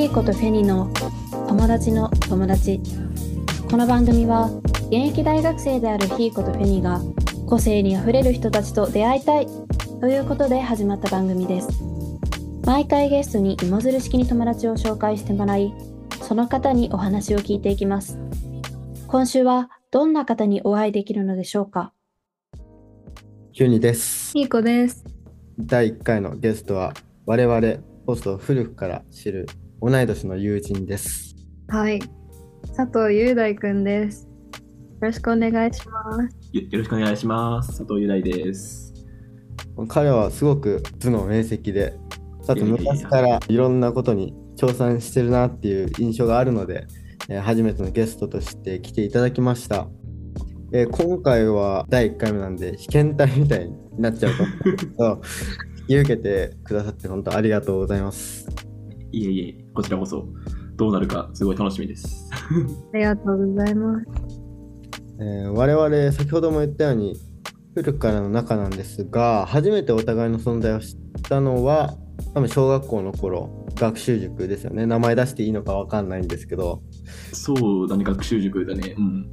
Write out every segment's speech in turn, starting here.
ヒーコとフェニの友達の友達この番組は現役大学生であるヒーコとフェニが個性にあふれる人たちと出会いたいということで始まった番組です毎回ゲストに芋づる式に友達を紹介してもらいその方にお話を聞いていきます今週はどんな方にお会いできるのでしょうか？キュニです。いい子です。第1回のゲストは我々ポストを古くから知る同い年の友人です。はい。佐藤雄大くんです。よろしくお願いします。よよろしくお願いします。佐藤雄大です。彼はすごく頭脳明晰で、あと昔からいろんなことに挑戦してるなっていう印象があるので、えー初めてのゲストとして来ていただきました。えー今回は第1回目なんで被験体みたいになっちゃうと思うんですけど、引き受けてくださって本当ありがとうございます。いえいえ、こちらこそどうなるかすごい楽しみです。ありがとうございます。えー我々先ほども言ったように古くからの仲なんですが初めてお互いの存在を知ったのは多分小学校の頃学習塾ですよね名前出していいのかわかんないんですけどそうだね、学習塾だね。うん。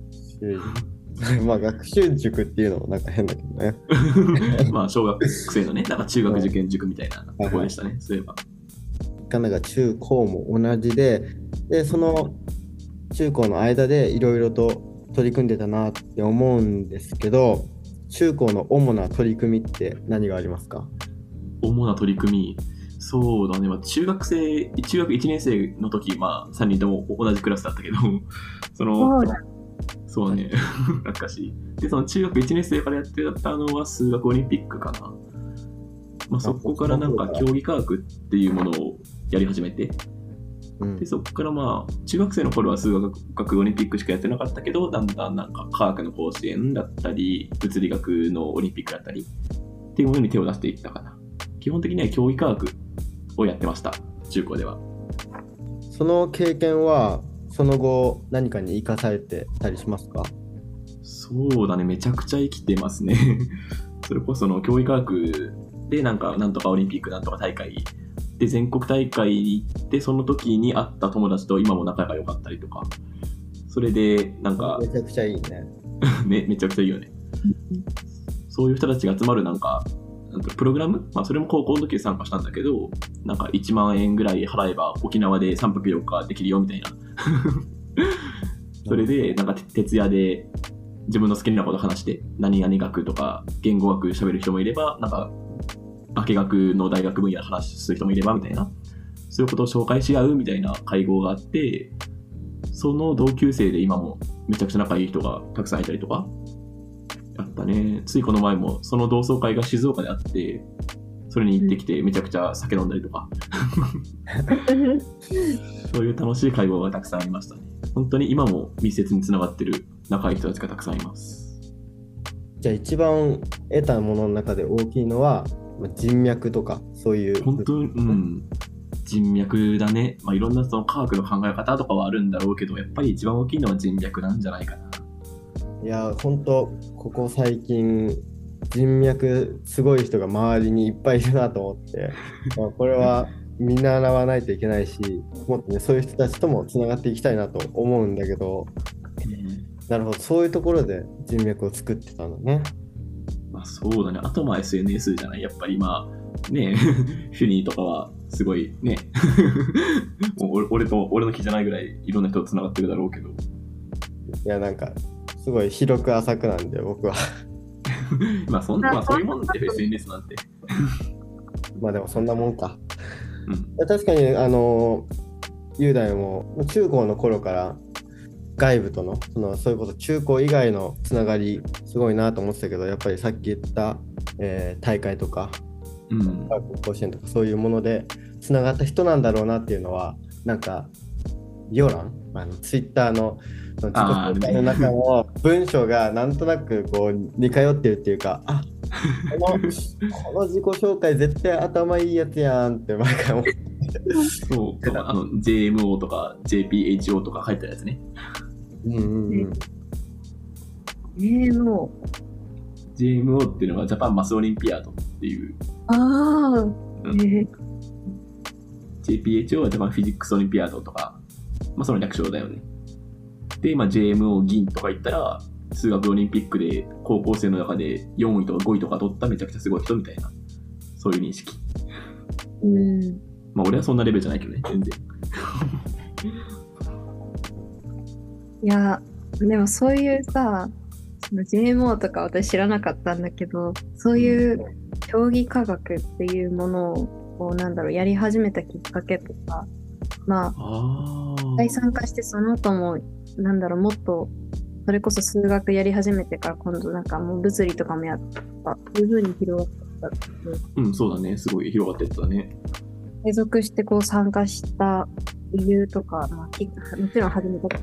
まあ学習塾っていうのもなんか変だけどね まあ、小学生のね、なんか中学受験塾みたいなところでしたね、そういえば。かなが中高も同じででその中高の間でいろいろと取り組んでたなって思うんですけど中高の主な取り組みって何がありますか？主な取り組み、そうだね、まあ、中学生、中学1年生の時、まあ、3人とも同じクラスだったけど、その、そうだ。そうね、懐かしい。で、その中学1年生からやってたのは数学オリンピックかな。まあ、そこからなんか競技科学っていうものをやり始めて、うんでそこからまあ、中学生の頃は数学オリンピックしかやってなかったけど、だんだんなんか科学の甲子園だったり、物理学のオリンピックだったり、っていうものに手を出していったかな。基本的には競技科学をやってました、中高では。その経験はその後何かに生かされてたりしますか？そうだね、めちゃくちゃ生きてますね。それこそその競技科学でなんか、なんとかオリンピックなんとか大会で全国大会に行って、その時に会った友達と今も仲が良かったりとか、それでなんかめちゃくちゃいいね。めめちゃくちゃいいよね。そういう人たちが集まるなんか、プログラム、まあ、それも高校の時で参加したんだけど、なんか1万円ぐらい払えば沖縄で3泊4日できるよみたいな。それで、なんかて徹夜で自分の好きなこと話して、何々学とか言語学喋る人もいれば、なんか化学の大学分野の話する人もいればみたいな、そういうことを紹介し合うみたいな会合があって、その同級生で今もめちゃくちゃ仲いい人がたくさんいたりとか、あったね。ついこの前もその同窓会が静岡であって、それに行ってきてめちゃくちゃ酒飲んだりとか、そういう楽しい会合がたくさんありましたね。本当に今も密接につながってる仲いい人たちがたくさんいます。じゃあ一番得たものの中で大きいのはまあ人脈とかそういう。本当に、うん。人脈だね。まあ、いろんなその科学の考え方とかはあるんだろうけど、やっぱり一番大きいのは人脈なんじゃないかな。いや本当ここ最近人脈すごい人が周りにいっぱいいるなと思って、まあ、これは見習わないといけないしもっとねそういう人たちともつながっていきたいなと思うんだけどなるほどそういうところで人脈を作ってたんだね。まあそうだね。あとまあ SNS じゃない？やっぱりまあ、ね フィニーとかはすごいね、もう俺俺と俺の気じゃないぐらいいろんな人と繋がってるだろうけど。いやなんかすごい広く浅くなんで僕は まあそんまあそういうもんで SNS なんて。まあでもそんなもんか。うん。確かにあの雄大も中高の頃から外部とのそのそういうこと中高以外のつながりすごいなと思ってたけどやっぱりさっき言った、えー大会とかうん。甲子園とかそういうものでつながった人なんだろうなっていうのはなんかビオランあのツイッターの自己紹介の中の文章がなんとなくこう似通ってるっていうかあこのこの自己紹介絶対頭いいやつやんって毎回思ってそう、あの JMO とか JPHO とか書いてあるやつね。うんうんうん JMO っていうのはジャパンマスオリンピアードっていう、う。ああ。うんえー JPHO は多分フィジックスオリンピアードとか、まあその略称だよね。で、まあ JMO 銀とか言ったら、数学オリンピックで高校生の中で4位とか5位とか取っためちゃくちゃすごい人みたいな、そういう認識。うん。まあ俺はそんなレベルじゃないけどね、全然。いや、でもそういうさ、その GMO とか私知らなかったんだけど、そういう競技科学っていうものを、こうなんだろう、やり始めたきっかけとか、まあ。一回参加してその後も、なんだろう、もっと、それこそ数学やり始めてから今度なんかもう物理とかもやったというふうに広がったうん、そうだね。すごい広がってったね。継続してこう参加した理由とか、まあ、きもちろん始めたこ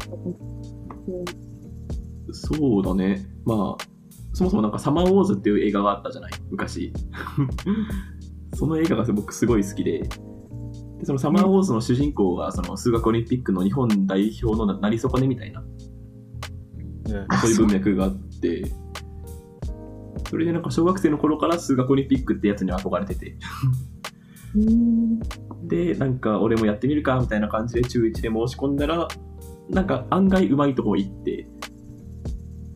とそうだね。まあ、そもそもなんかサマーウォーズっていう映画があったじゃない？昔。その映画が僕すごい好きで、でそのサマーウォーズの主人公がその数学オリンピックの日本代表のななり損ねみたいな、そういう文脈があって、それでなんか小学生の頃から数学オリンピックってやつに憧れてて、うんで、なんか俺もやってみるかみたいな感じで中1で申し込んだら、なんか案外うまいとこ行って、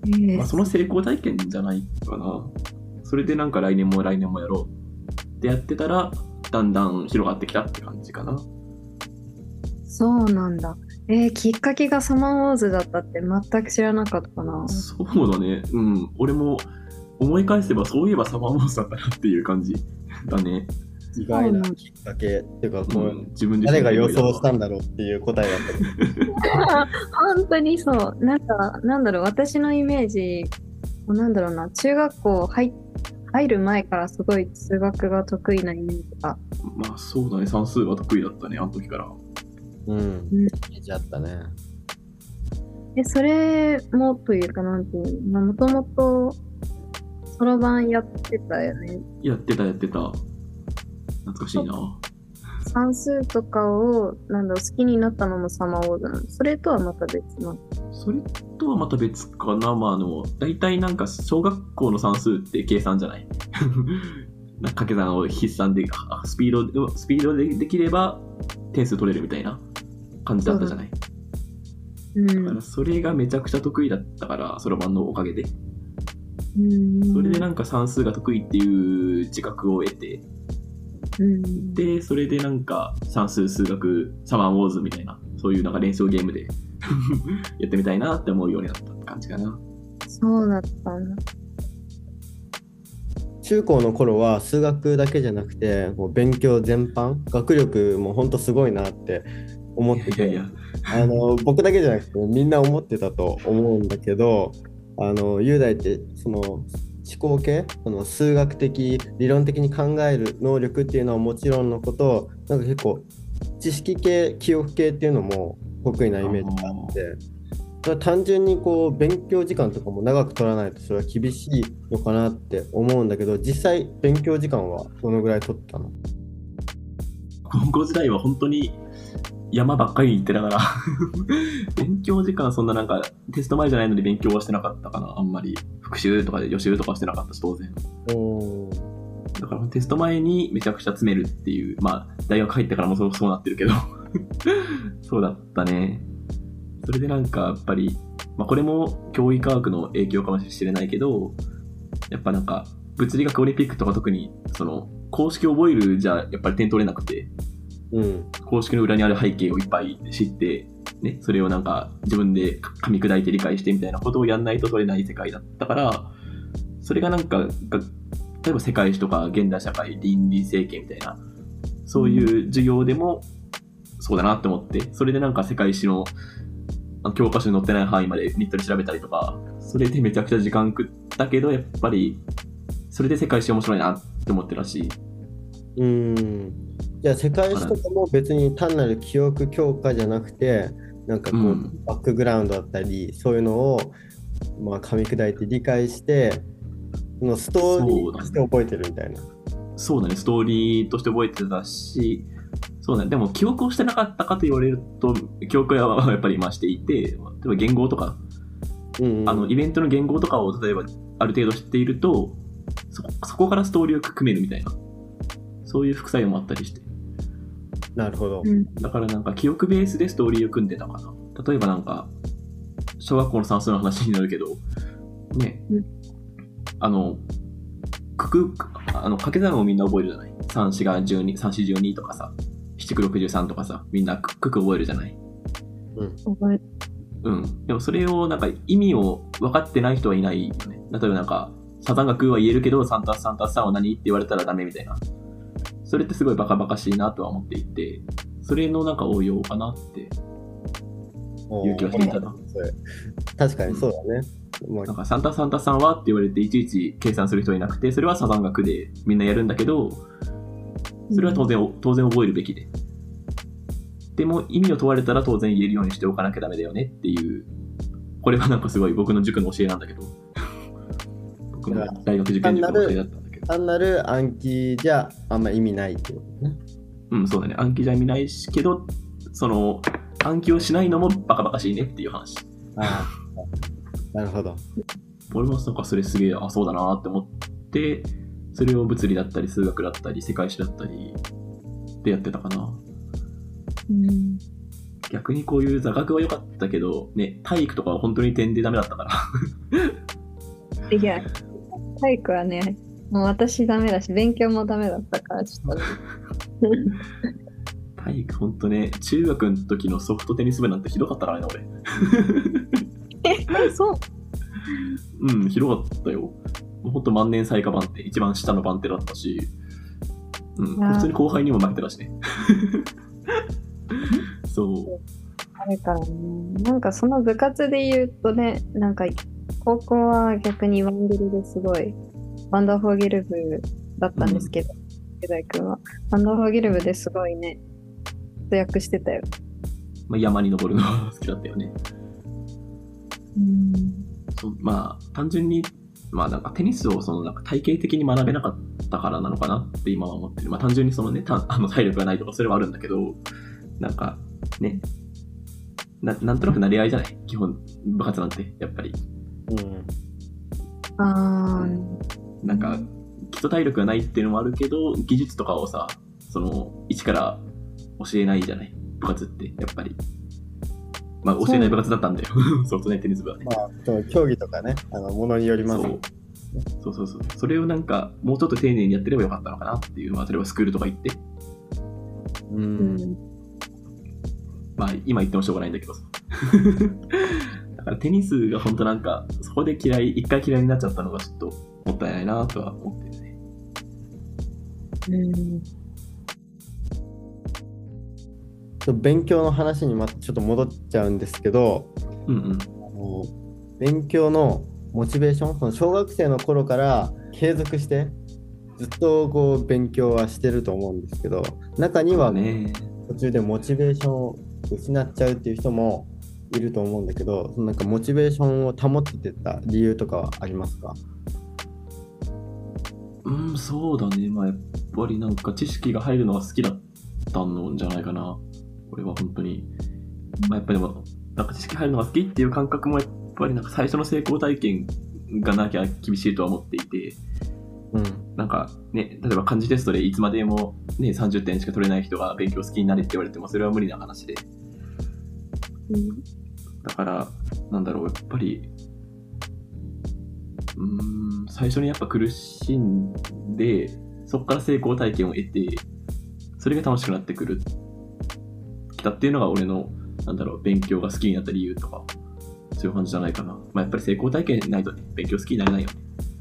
ええまあ、その成功体験じゃないかな。それでなんか来年も来年もやろうってやってたら、だんだん広がってきたって感じかな。そうなんだ。えー、きっかけがサマーウォーズだったって全く知らなかったな。そうだね。うん。俺も思い返せばそういえばサマーモンスターだったなっていう感じだね。意外なきっかけっていうか、こう、うん自分誰が予想したんだろうっていう答えだった。本当にそう。なんか、なんだろう、私のイメージ、なんだろうな、中学校入入る前からすごい数学が得意なイメージが。まあそうだね。算数は得意だったね、あの時から。うん。んイメージあったね。で、それもというか、なんていうの、もともと、そろばんやってたよね。やってたやってた。懐かしいな。算数とかを、なんだ好きになったのもサマーウォーズなの。それとはまた別の。それとはまた別かな。まあ、あの、大体なんか小学校の算数って計算じゃない なんか掛け算を筆算で、あスピードで、スピードでできれば点数取れるみたいな感じだったじゃない。うんだから。それがめちゃくちゃ得意だったから、そろばんのおかげで。うんそれでなんか算数が得意っていう自覚を得て、うんで、それでなんか算数、数学、サマーウォーズみたいな、そういうなんか連想ゲームで やってみたいなって思うようになったって感じかな。そうだったんだ。中高の頃は数学だけじゃなくて、こう勉強全般、学力も本当すごいなって思ってて、いやいや、あの僕だけじゃなくてみんな思ってたと思うんだけど、あの雄大ってその思考系、その数学的、理論的に考える能力っていうのはもちろんのこと、なんか結構知識系、記憶系っていうのも得意なイメージがあって、それは単純にこう勉強時間とかも長く取らないとそれは厳しいのかなって思うんだけど、実際勉強時間はどのぐらい取ったの？高校時代は本当に山ばっかり行ってたから。勉強時間そんななんかテスト前じゃないのに勉強はしてなかったかな。あんまり。復習とかで予習とかしてなかったし当然。だからテスト前にめちゃくちゃ詰めるっていう。まあ大学入ってからもそうそうなってるけど。そうだったね。それでなんかやっぱり、まあ、これも教育科学の影響かもしれないけどやっぱなんか物理学オリンピックとか特にその公式を覚えるじゃやっぱり点取れなくてうん。公式の裏にある背景をいっぱい知って、ね、それをなんか自分で噛み砕いて理解してみたいなことをやんないと取れない世界だったから、それがなんか、が例えば世界史とか現代社会、倫理政経みたいな、そういう授業でもそうだなって思って、それでなんか世界史の教科書に載ってない範囲までネットで調べたりとか、それでめちゃくちゃ時間食ったけど、やっぱり、それで世界史面白いなって思ってるらしい。うーんじゃあ世界史とかも別に単なる記憶強化じゃなくてなんかこう、うんバックグラウンドだったりそういうのをまあ噛み砕いて理解してそのストーリーとして覚えてるみたいな。そうだね、ストーリーとして覚えてたし、そうだね、でも記憶をしてなかったかと言われると、記憶はやっぱり今していて、例えば言語とか、うんうんあのイベントの言語とかを例えばある程度知っていると、そこそこからストーリーを組めるみたいな、そういう副作用もあったりして。なるほど。うんだからなんか記憶ベースでストーリーを組んでたかな。例えばなんか、小学校の算数の話になるけど、ね、うんあの、くく、あの、掛け算をみんな覚えるじゃない ?3、4が12、3、4、12とかさ、7、9、63とかさ、みんなくくく覚えるじゃない？覚えうん。でもそれをなんか意味を分かってない人はいないよね。例えばなんか、サザン学は言えるけど、3たす3たす3は何？って言われたらダメみたいな。それってすごいバカバカしいなとは思っていて、それのなんか応用かなっていう気がしていたな。確かにそうだね。もうなんか3たす3たす3はって言われていちいち計算する人はいなくて、それはサザン学でみんなやるんだけど、それは当然、当然覚えるべきで。でも意味を問われたら当然言えるようにしておかなきゃダメだよねっていう、これはなんかすごい僕の塾の教えなんだけど、僕の大学受験塾の教えだった単なる暗記じゃあんま意味ないっていうことね。うん、そうだね、暗記じゃ意味ないしけど、その、暗記をしないのもバカバカしいねっていう話。ああ。なるほど。俺もなんかそれすげえ、あ、そうだなって思って、それを物理だったり数学だったり世界史だったりでやってたかな。うん逆にこういう座学は良かったけど、ね、体育とかは本当に点でダメだったから。いや、体育はね、もう私ダメだし、勉強もダメだったから、ちょっと。体育本当ね、中学の時のソフトテニス部なんてひどかったからね、俺。え、そう？うん、ひどかったよ。もうほんと万年最下番手、一番下の番手だったし、うん、普通に後輩にも負けてたしね。そう。あれからね。なんかその部活で言うとね、なんか高校は逆にワンゲルですごい、ワンダーフォーゲル部だったんですけど、池田君は。ワンダーフォーゲル部ですごいね、活躍してたよ。まあ、山に登るのが好きだったよね。うん。そうまあ、単純に、まあなんかテニスをそのなんか体系的に学べなかったからなのかなって今は思ってる。まあ単純にそのね、た あの体力がないとかそれはあるんだけど、なんかね、ななんとなくなり合いじゃない？基本、部活なんて、やっぱり。うん。あー、なんか、基礎体力がないっていうのもあるけど、技術とかをさ、その、一から教えないじゃない？部活って、やっぱり。まあ、教えない部活だったんだよ。ソフトね、テニス部はね。まあ、その競技とかね、あの、ものによります。そうそうそうそう。それをなんか、もうちょっと丁寧にやってればよかったのかなっていうのは、例えばスクールとか行って、う。うんん。まあ、今言ってもしょうがないんだけどさ。だからテニスが本当なんか、そこで嫌い、一回嫌いになっちゃったのがちょっともったいないなとは思ってるね。うん。勉強の話にまたちょっと戻っちゃうんですけど、うんうん。あの勉強のモチベーション、その小学生の頃から継続して、ずっとこう勉強はしてると思うんですけど、中にはね。途中でモチベーションを失っちゃうっていう人もいると思うんだけど、なんかモチベーションを保ってた理由とかはありますか？うん、そうだね。まあ、やっぱりなんか知識が入るのが好きだったのじゃないかな。俺は本当に。まあ、やっぱりでも、なんか知識入るのが好きっていう感覚もやっぱりなんか最初の成功体験がなきゃ厳しいとは思っていて、うん。なんかね、例えば漢字テストでいつまでもね、30点しか取れない人が勉強好きになれって言われてもそれは無理な話で。だから、なんだろう、やっぱり、最初にやっぱ苦しんで、そこから成功体験を得て、それが楽しくなってくる、きたっていうのが俺の、なんだろう、勉強が好きになった理由とか、そういう感じじゃないかな。まあ、やっぱり成功体験ないとね、勉強好きになれないよね。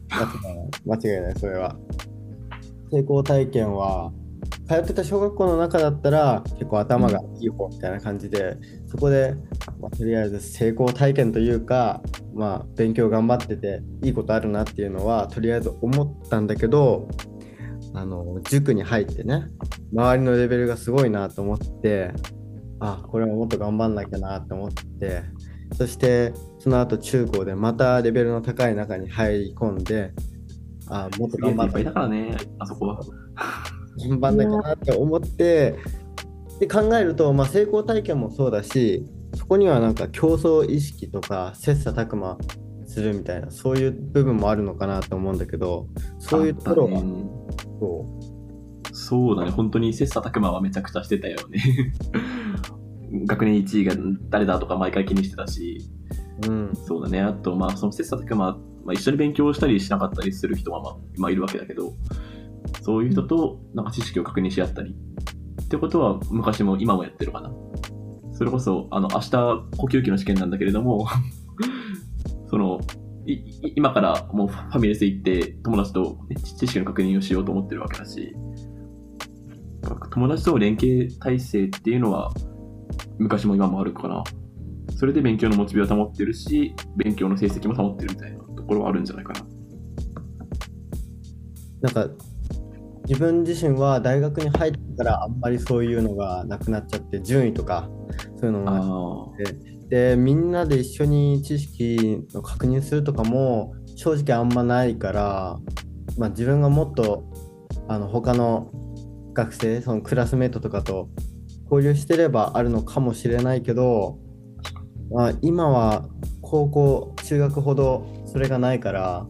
間違いない、それは。成功体験は、通ってた小学校の中だったら結構頭がいい方みたいな感じで、そこで、まあ、とりあえず成功体験というか、まあ、勉強頑張ってていいことあるなっていうのはとりあえず思ったんだけどあの塾に入ってね周りのレベルがすごいなと思ってあこれはもっと頑張んなきゃなと思ってそしてその後中高でまたレベルの高い中に入り込んであもっと頑張っいっぱいだからね、あそこは。頑張んなきゃなって思ってで考えると、まあ、成功体験もそうだしそこにはなんか競争意識とか切磋琢磨するみたいなそういう部分もあるのかなと思うんだけどそういうところが、ねそそうだね、本当に切磋琢磨はめちゃくちゃしてたよね。学年1位が誰だとか毎回気にしてたし、うん。そうだね、あと、まあ、その切磋琢磨、まあ、一緒に勉強したりしなかったりする人は、まあ、まあ、いるわけだけど、そういう人となんか知識を確認し合ったり、ってことは昔も今もやってるかな。それこそ、あの、明日呼吸器の試験なんだけれども、その、今からもうファミレス行って友達と、ね、知識の確認をしようと思ってるわけだし、友達との連携体制っていうのは昔も今もあるかな。それで勉強のモチベを保ってるし、勉強の成績も保ってるみたいなところはあるんじゃないかな。なんか、自分自身は大学に入ってからあんまりそういうのがなくなっちゃって、順位とか、そういうのがなくあでみんなで一緒に知識の確認するとかも正直あんまないから、まあ、自分がもっとあの他の学生そのクラスメートとかと交流してればあるのかもしれないけど、まあ、今は高校中学ほどそれがないから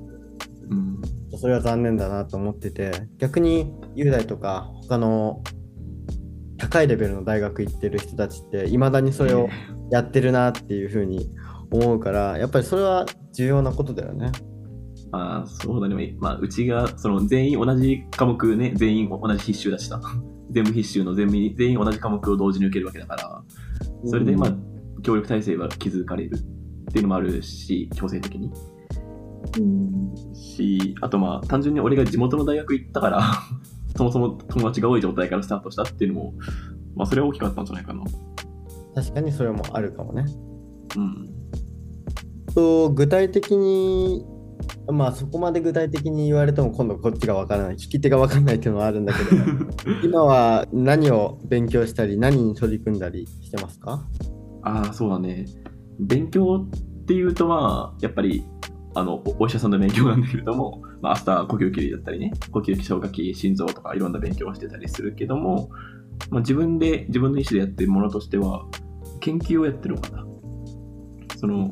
うん。それは残念だなと思ってて逆に雄大とか他の高いレベルの大学行ってる人たちっていまだにそれをやってるなっていうふうに思うからやっぱりそれは重要なことだよね。まあ、そうだね。まあ、うちが、その、全員同じ科目ね、全員同じ必修だした。全部必修の全員、全員同じ科目を同時に受けるわけだから、それで、まあ、協力体制は築かれるっていうのもあるし、強制的に。うんし、あとまあ、単純に俺が地元の大学行ったから、そもそも友達が多い状態からスタートしたっていうのも、まあ、それは大きかったんじゃないかな。確かにそれもあるかもね。うん。と具体的にまあそこまで具体的に言われても今度こっちが分からない聞き手が分からないっていうのはあるんだけど 今は何を勉強したり何に取り組んだりしてますか？ああ、そうだね。勉強っていうと、まあ、やっぱり、あの、おお医者さんの勉強なんだけれども、まあ、明日呼吸器だったりね、呼吸器、消化器、心臓とかいろんな勉強をしてたりするけども、まあ、自分で、自分の意思でやってるものとしては、研究をやってるのかな。その、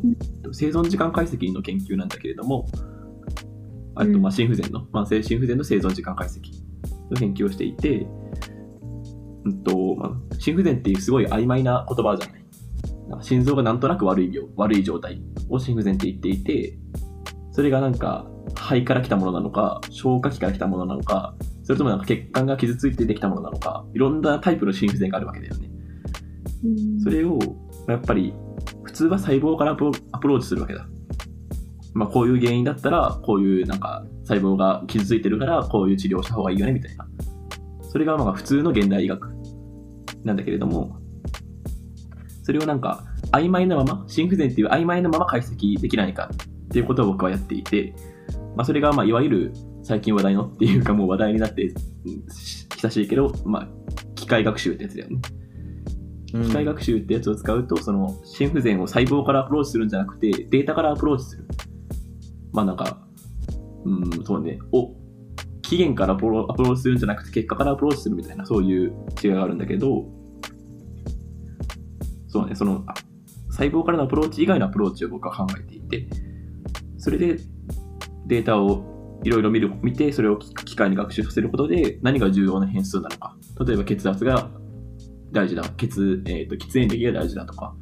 生存時間解析の研究なんだけれども、あと、まあ、心不全の、慢性心不全の生存時間解析の研究をしていて、うんと、まあ、心不全っていうすごい曖昧な言葉じゃない。心臓がなんとなく悪い病、悪い状態を心不全って言っていて、それがなんか肺から来たものなのか、消化器から来たものなのか、それともなんか血管が傷ついてできたものなのか、いろんなタイプの心不全があるわけだよね。それを、やっぱり、普通は細胞からアプローチするわけだ。まあ、こういう原因だったら、こういうなんか細胞が傷ついてるから、こういう治療をした方がいいよね、みたいな。それがまあ普通の現代医学なんだけれども、それをなんか曖昧なまま、心不全っていう曖昧なまま解析できないかっていうことを僕はやっていて、まあ、それがまあいわゆる最近話題のっていうかもう話題になってうん久しいけど、まあ、機械学習ってやつだよね。機械学習ってやつを使うと、その心不全を細胞からアプローチするんじゃなくて、データからアプローチする。まあなんか、うん、そうね、お、起源からアプロアプローチするんじゃなくて、結果からアプローチするみたいな、そういう違いがあるんだけど、そうね、その、あ細胞からのアプローチ以外のアプローチを僕は考えていて、それでデータをいろいろ見る見て、それを機械に学習させることで、何が重要な変数なのか。例えば血圧が大事だ、血,、えー、と喫煙歴が大事だとか、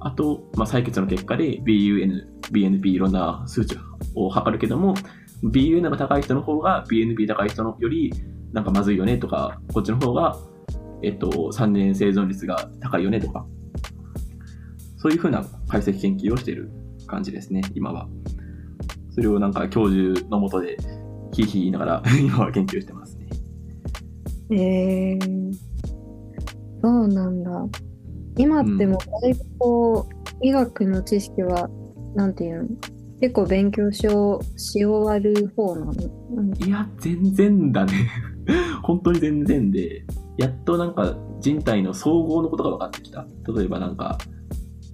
あと、まあ、採血の結果で BUN、BNP いろんな数値を測るけども、BUN が高い人の方が BNP 高い人のよりなんかまずいよねとか、こっちの方が、えっと、3年生存率が高いよねとか、そういうふうな解析研究をしている感じですね、今は。それをなんか教授のもとで、ひいひい言いながら 今は研究してますね。えー、そうなんだ。今ってもうだいぶこう、医学の知識は、なんていうの？結構勉強しおし終わる方なの？うんいや、全然だね。本当に全然で、やっとなんか人体の総合のことが分かってきた。例えばなんか、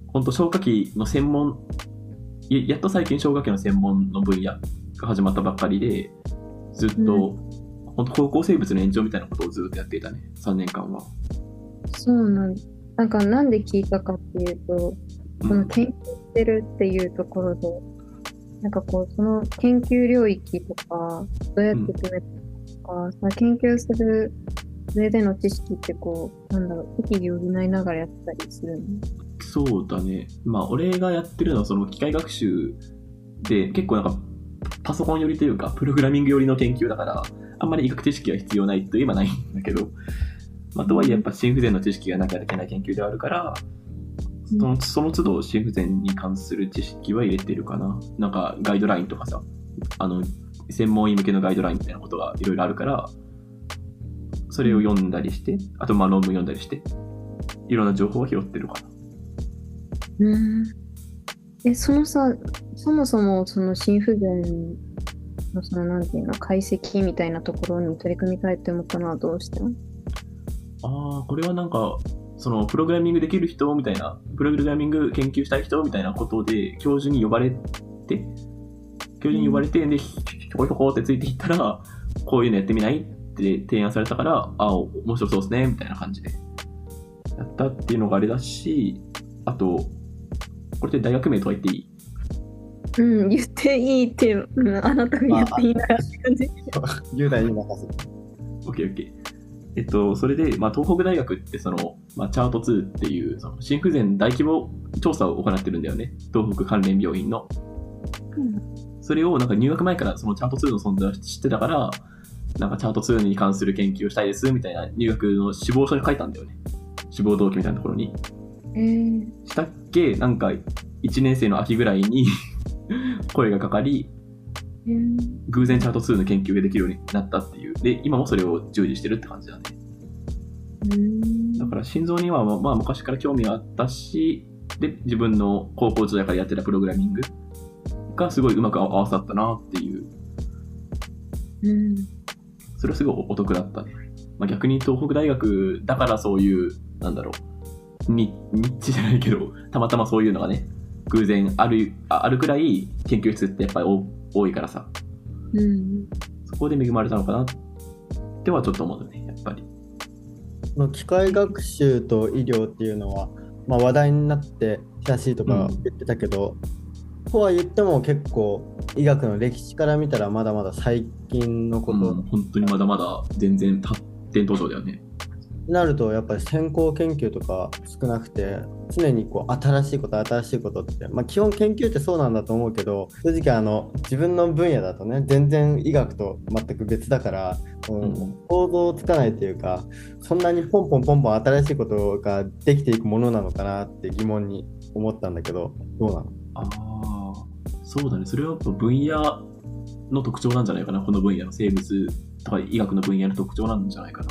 本当消化器の専門、ややっと最近消化器の専門の分野が始まったばっかりで、ずっと、本当高校生物の延長みたいなことをずっとやっていたね、3年間は。そうなんなんかなんで聞いたかっていうと、その研究してるっていうところで、なんかこう、その研究領域とか、どうやって決めたとか、その研究するそれでの知識ってこう、なんだろう、適宜補いながらやったりするの？そうだね。まあ、俺がやってるのは、その機械学習で、結構なんか、パソコン寄りというか、プログラミング寄りの研究だから、あんまり医学知識は必要ないといえばないんだけど、まあ、とはいえやっぱ心不全の知識がなきゃいけない研究ではあるから、そのその都度心不全に関する知識は入れてるかな。なんかガイドラインとかさ、あの、専門医向けのガイドラインみたいなことがいろいろあるから、それを読んだりして、あとまあ論文読んだりして、いろんな情報を拾ってるかな。うん。え、そのさ、そもそもその心不全のそのなんていうの、解析みたいなところに取り組みたいって思ったのはどうして？ああ、これはなんか、そのプログラミングできる人みたいな、プログラミング研究したい人みたいなことで、教授に呼ばれて、教授に呼ばれて、で、ひょこひょこってついていったら、こういうのやってみないって提案されたから、ああ、面白そうですね、みたいな感じで。やったっていうのがあれだし、あと、これって大学名とか言っていい？うん、言っていいって、うん、あなたが言っていいならって感じ。10代に任せて。オッケーオッケー。えっと、それで、まあ、東北大学ってその、まあ、チャート2っていう、その心不全大規模調査を行ってるんだよね。東北関連病院の。それをなんか入学前からそのチャート2の存在を知ってたから、なんかチャート2に関する研究をしたいですみたいな入学の志望書に書いたんだよね。志望動機みたいなところに。えー、したっけなんか1年生の秋ぐらいに 声がかかり、えー、偶然チャート2の研究ができるようになったっていう。で、今もそれを従事してるって感じだね。うんだから心臓にはまあ昔から興味があったし、で、自分の高校時代からやってたプログラミングがすごいうまく合わさったなっていう、うんそれはすごいお得だったね。まあ、逆に東北大学だからそういう、なんだろう、にニッチじゃないけど、たまたまそういうのがね、偶然あるああるくらい研究室ってやっぱり多多いからさ、うんそこで恵まれたのかなってはちょっと思うね、やっぱり。機械学習と医療っていうのは、まあ、話題になってらしいとか言ってたけど、とは言っても結構医学の歴史から見たらまだまだ最近のことうん、本当にまだまだ全然発展途上だよね。になるとやっぱり先行研究とか少なくて常にこう新しいこと新しいことって、まあ、基本研究ってそうなんだと思うけど正直あの自分の分野だとね全然医学と全く別だから、うんうん想像つかないというかそんなにポンポンポンポン新しいことができていくものなのかなって疑問に思ったんだけどどうなの？ああ、そうだね。それはやっぱ分野の特徴なんじゃないかな。この分野の生物とか医学の分野の特徴なんじゃないかな。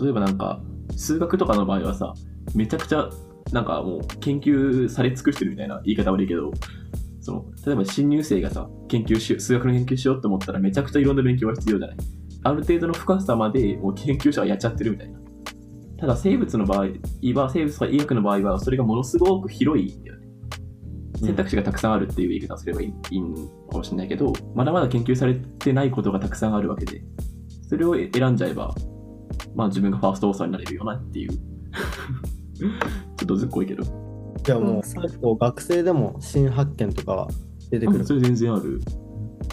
例えばなんか、数学とかの場合はさ、めちゃくちゃ、なんかもう研究され尽くしてるみたいな言い方悪いけど、その、例えば新入生がさ、研究し数学の研究しようって思ったらめちゃくちゃいろんな勉強が必要じゃない？ある程度の深さまでもう研究者はやっちゃってるみたいな。ただ生物の場合は、生物とか医学の場合は、それがものすごく広いんだよね。選択肢がたくさんあるっていう言い方をすればいいいいのかもしれないけど、まだまだ研究されてないことがたくさんあるわけで、それを選んじゃえば、まあ自分がファーストオーサーになれるよなっていう。ちょっとずっこいけど。じゃあもうそう結構学生でも新発見とかは出てくる？あそれ全然ある。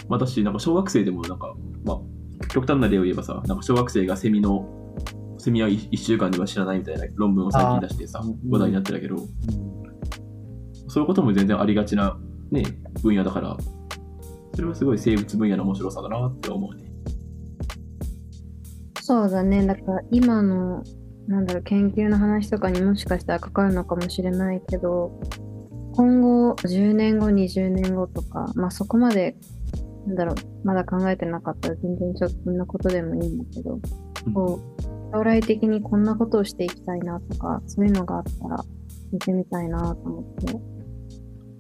まあ、だし、なんか小学生でもなんか、まあ、極端な例を言えばさ、なんか小学生がセミの、セミは1週間では知らないみたいな論文を最近出してさ話題になってたけど、そういうことも全然ありがちな、ね、分野だから、それはすごい生物分野の面白さだなって思うね。そうだね。だから今の、なんだろう、研究の話とかにもしかしたらかかるのかもしれないけど、今後、10年後、20年後とか、まあそこまで、なんだろう、まだ考えてなかったら全然ちょっとそんなことでもいいんだけど、こう、将来的にこんなことをしていきたいなとか、そういうのがあったら、見てみたいなと思って。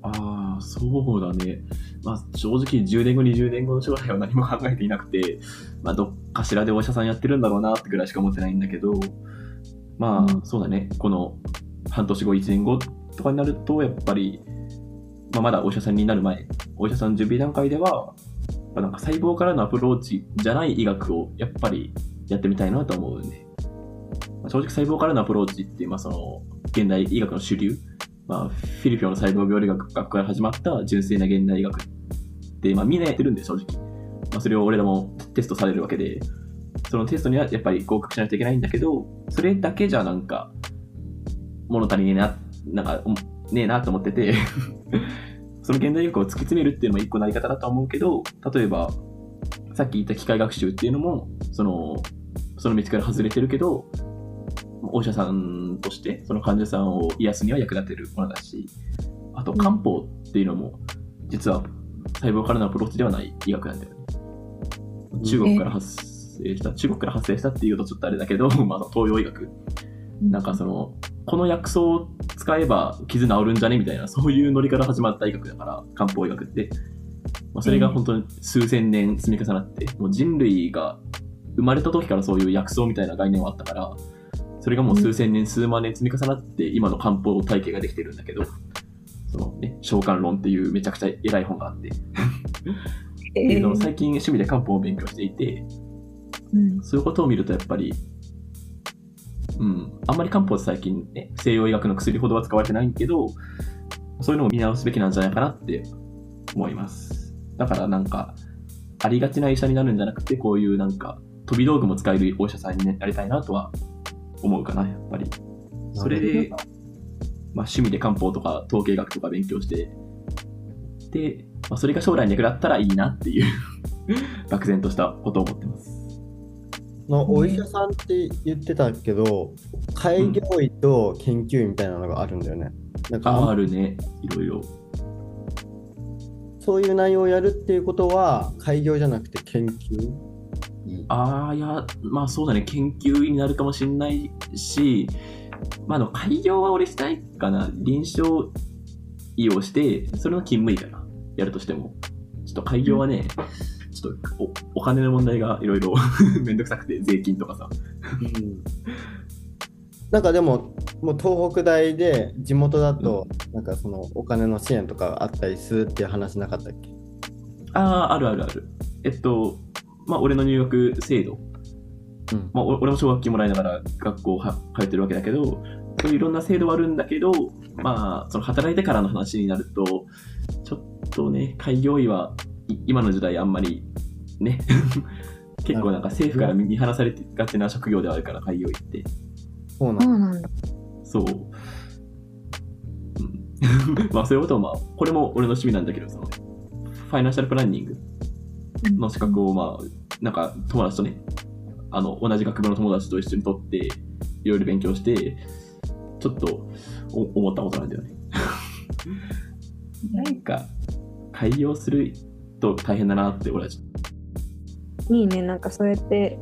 ああ、そうだね。まあ、正直10年後、20年後の将来は何も考えていなくて、まあ、どっかしらでお医者さんやってるんだろうなってぐらいしか思ってないんだけど、まあ、うんそうだね。この半年後、1年後とかになると、やっぱり、まあ、まだお医者さんになる前、お医者さん準備段階では、まあなんか細胞からのアプローチじゃない医学をやっぱりやってみたいなと思うんで、まあ正直細胞からのアプローチっていう、まあ、その現代医学の主流、まあ、フィリピンの細胞病理学学から始まった純粋な現代医学って、まあ、みんなやってるんで、正直。まあ、それを俺らもテストされるわけで、そのテストにはやっぱり合格しないといけないんだけど、それだけじゃなんか、物足りねえな、なんか、ねえなと思ってて、その現代力を突き詰めるっていうのも一個のやり方だと思うけど、例えば、さっき言った機械学習っていうのも、その、その道から外れてるけど、お医者さんとして、その患者さんを癒すには役立てるものだし、あと漢方っていうのも、実は細胞からのアプローチではない医学なんだよ。中国から発生した、中国から発生したっていうとちょっとあれだけど、まあ、東洋医学。なんかその、この薬草を使えば傷治るんじゃね？みたいな、そういうノリから始まった医学だから、漢方医学って。まあ、それが本当に数千年積み重なって、もう人類が生まれた時からそういう薬草みたいな概念はあったから、それがもう数千年、数万年積み重なって、今の漢方体系ができてるんだけど、そのね、召喚論っていうめちゃくちゃ偉い本があって、っていうのを最近趣味で漢方を勉強していて、うんそういうことを見るとやっぱり、うん、あんまり漢方って最近ね、西洋医学の薬ほどは使われてないけど、そういうのを見直すべきなんじゃないかなって思います。だからなんか、ありがちな医者になるんじゃなくて、こういうなんか、飛び道具も使えるお医者さんになりたいなとは思うかな、やっぱり。それで、まあ、趣味で漢方とか統計学とか勉強して、で、まあ、それが将来に役立ったらいいなっていう 漠然としたことを思ってます。のお医者さんって言ってたけど、開業医と研究医みたいなのがあるんだよね。なんかああるね、いろいろ。そういう内容をやるっていうことは、開業じゃなくて研究？医ああ、いや、まあそうだね、研究医になるかもしれないし、まあ、あの開業は俺したいかな、臨床医をして、それの勤務医かな、やるとしても。ちょっと開業はね、ちょっとおお金の問題がいろいろ めんどくさくて、税金とかさ。うんなんかでも、もう東北大で地元だと、なんかそのお金の支援とかあったりするっていう話なかったっけ？ああ、あるあるある。えっと、まあ俺の入学制度、うんまあ、お俺も奨学金もらいながら学校は通ってるわけだけど、そういういろんな制度はあるんだけど、まあ、その働いてからの話になると、ちょっとね、開業医はい今の時代あんまりね、結構なんか政府から見放されてがちな職業ではあるから、開業医って。そうなのそうなんだ。そう。うん まあそういうことをまあ、これも俺の趣味なんだけど、その、ファイナンシャルプランニングの資格をまあ、なんか友達とね、あの、同じ学部の友達と一緒に取って、いろいろ勉強して、ちょっとお思ったことなんだよね。なんか、開業すると大変だなって俺はちょっいいね、なんかそうやって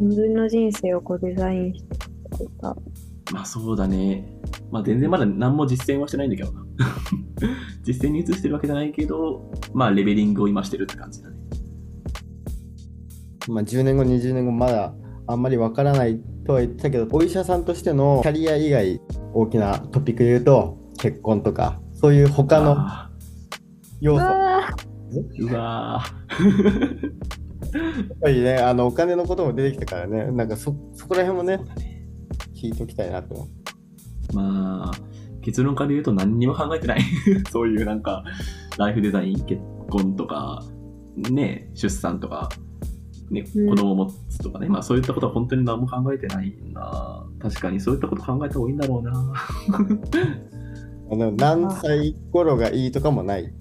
自分の人生をこうデザインしてとか、と、まあそうだね。まあ全然まだ何も実践はしてないんだけどな。実践に移してるわけじゃないけど、まあレベリングを今してるって感じだね。まあ、10年後、20年後、まだあんまりわからないとは言ってたけど、お医者さんとしてのキャリア以外、大きなトピックで言うと、結婚とか、そういう他のあ要素。うわーぱりね、あのお金のことも出てきたからね、なんかそそこら辺もね、聞いときたいなと思う。まあ、結論から言うと何にも考えてない。そういうなんか、ライフデザイン、結婚とか、ね、出産とか、ね、うん子供を持つとかね、まあそういったことは本当に何も考えてないな。確かにそういったこと考えた方がいいんだろうな。あの何歳頃がいいとかもない。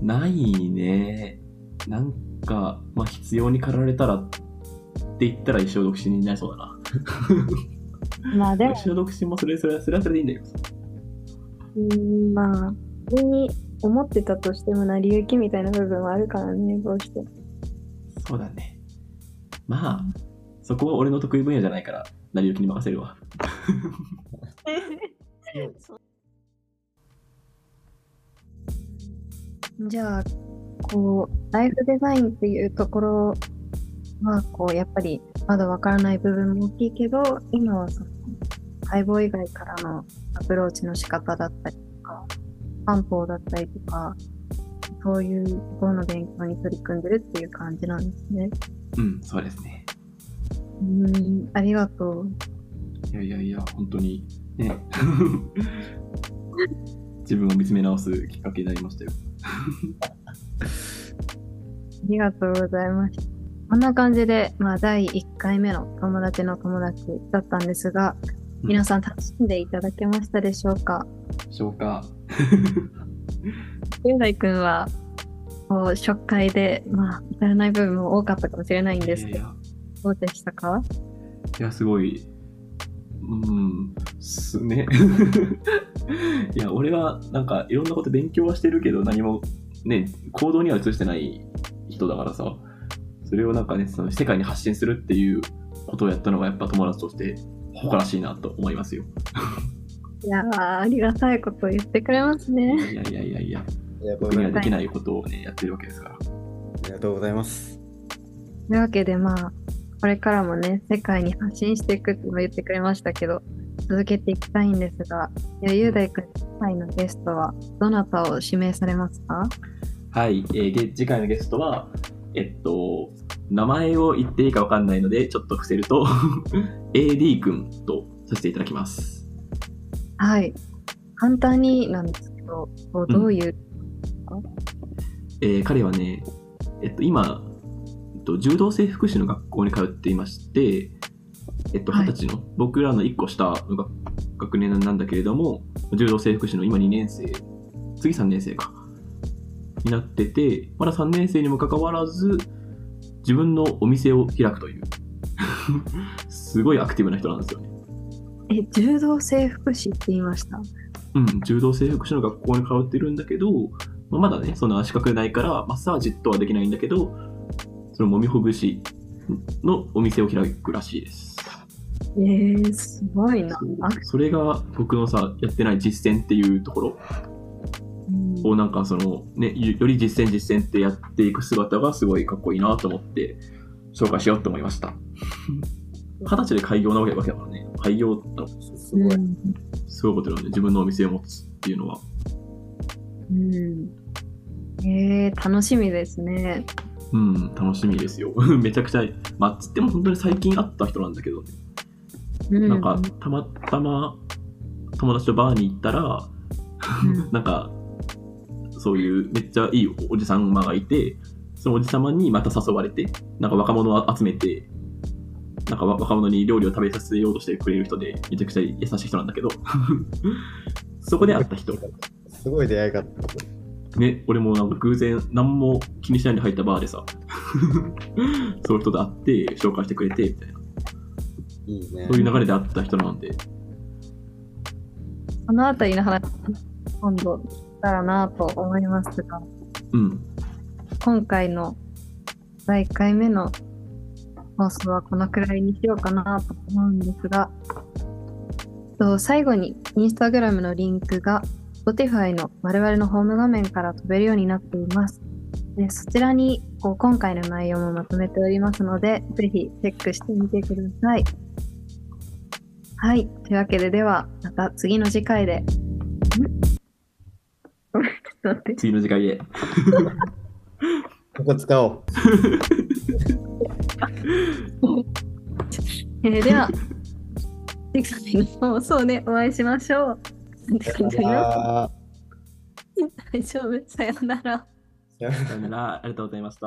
ないね。なんか、まあ必要に駆られたらって言ったら一生独身になりそうだな。まあでも、一生独身もそれそれはそれはそれでいいんだよ。うんまあ、普通に思ってたとしても成り行きみたいな部分はあるからね、どうしても。そうだね。まあ、そこは俺の得意分野じゃないから、成り行きに任せるわ。じゃあ、こう、ライフデザインっていうところは、こう、やっぱりまだわからない部分も大きいけど、今はその、解剖以外からのアプローチの仕方だったりとか、漢方だったりとか、そういうところの勉強に取り組んでるっていう感じなんですね。うん、そうですね。うん、ありがとう。いやいやいや、本当に、ね。自分を見つめ直すきっかけになりましたよ。ありがとうございました。こんな感じで、まあ、第1回目の友達の友達だったんですが、うん皆さん楽しんでいただけましたでしょうか？消化。雄大君は、こう、初回で、まあ、至らない部分も多かったかもしれないんですけど、どうでしたか？いや、すごい。うん、すね。いや、俺はなんかいろんなこと勉強はしてるけど、何もね、行動には移してない人だからさ、それをなんかね、その世界に発信するっていうことをやったのがやっぱ友達として誇らしいなと思いますよ。いやー、ありがたいことを言ってくれますね。いやいやいやいや、僕にはできないことをね、やってるわけですから。す。ありがとうございます。というわけで、まあ、これからもね、世界に発信していくっても言ってくれましたけど、続けていきたいんですが、いや、雄大君、次回のゲストは、どなたを指名されますか？はい、えーげ次回のゲストは、えっと、名前を言っていいかわかんないので、ちょっと伏せると、AD 君とさせていただきます。はい。簡単になんですけど、どういう、えー彼はね、えっと、今、えっと、柔道整復師の学校に通っていまして、えっと、はい二十歳の、僕らの1個下の学学年なんだけれども、柔道整復師の今2年生、次3年生か、になってて、まだ3年生にもかかわらず、自分のお店を開くという、すごいアクティブな人なんですよね。え、柔道整復師って言いました？うん、柔道整復師の学校に通ってるんだけど、まだね、その資格ないから、マッサージとはできないんだけど、そのもみほぐしのお店を開くらしいです。えー、すごいな。あそれが僕のさ、やってない実践っていうところうんをなんかその、ね、よより実践実践ってやっていく姿がすごいかっこいいなと思って紹介しようと思いました。二十歳で開業なわけだからね、開業のすごい。うんすごいことだよね、自分のお店を持つっていうのは。うんえー、楽しみですね。うん、楽しみですよ。めちゃくちゃ、まあ、つっても本当に最近会った人なんだけどね、うなんか、たまたま友達とバーに行ったら、うん なんか、そういうめっちゃいいおじさんがいて、そのおじさまにまた誘われて、なんか若者を集めて、なんかわ若者に料理を食べさせようとしてくれる人で、めちゃくちゃ優しい人なんだけど、そこで会った人。すごい出会い方。ね、俺もなんか偶然何も気にしないで入ったバーでさ、そういう人と会って紹介してくれて、みたいな。いいね。そういう流れで会った人なんで、そのあたりの話、今度、できたらなと思いますが、うん。今回の第1回目の放送はこのくらいにしようかなと思うんですが、と最後にインスタグラムのリンクが Spotify の我々のホーム画面から飛べるようになっています。でそちらにこう今回の内容もまとめておりますので、ぜひチェックしてみてください。はい。というわけで、では、また次の次回で。ん？ごめんちょっと待って。次の次回で。ここ使おう。えーでは、次回の放送でお会いしましょう。って感じ？だよあ大丈夫？さようなら。ーさよなら、ありがとうございました。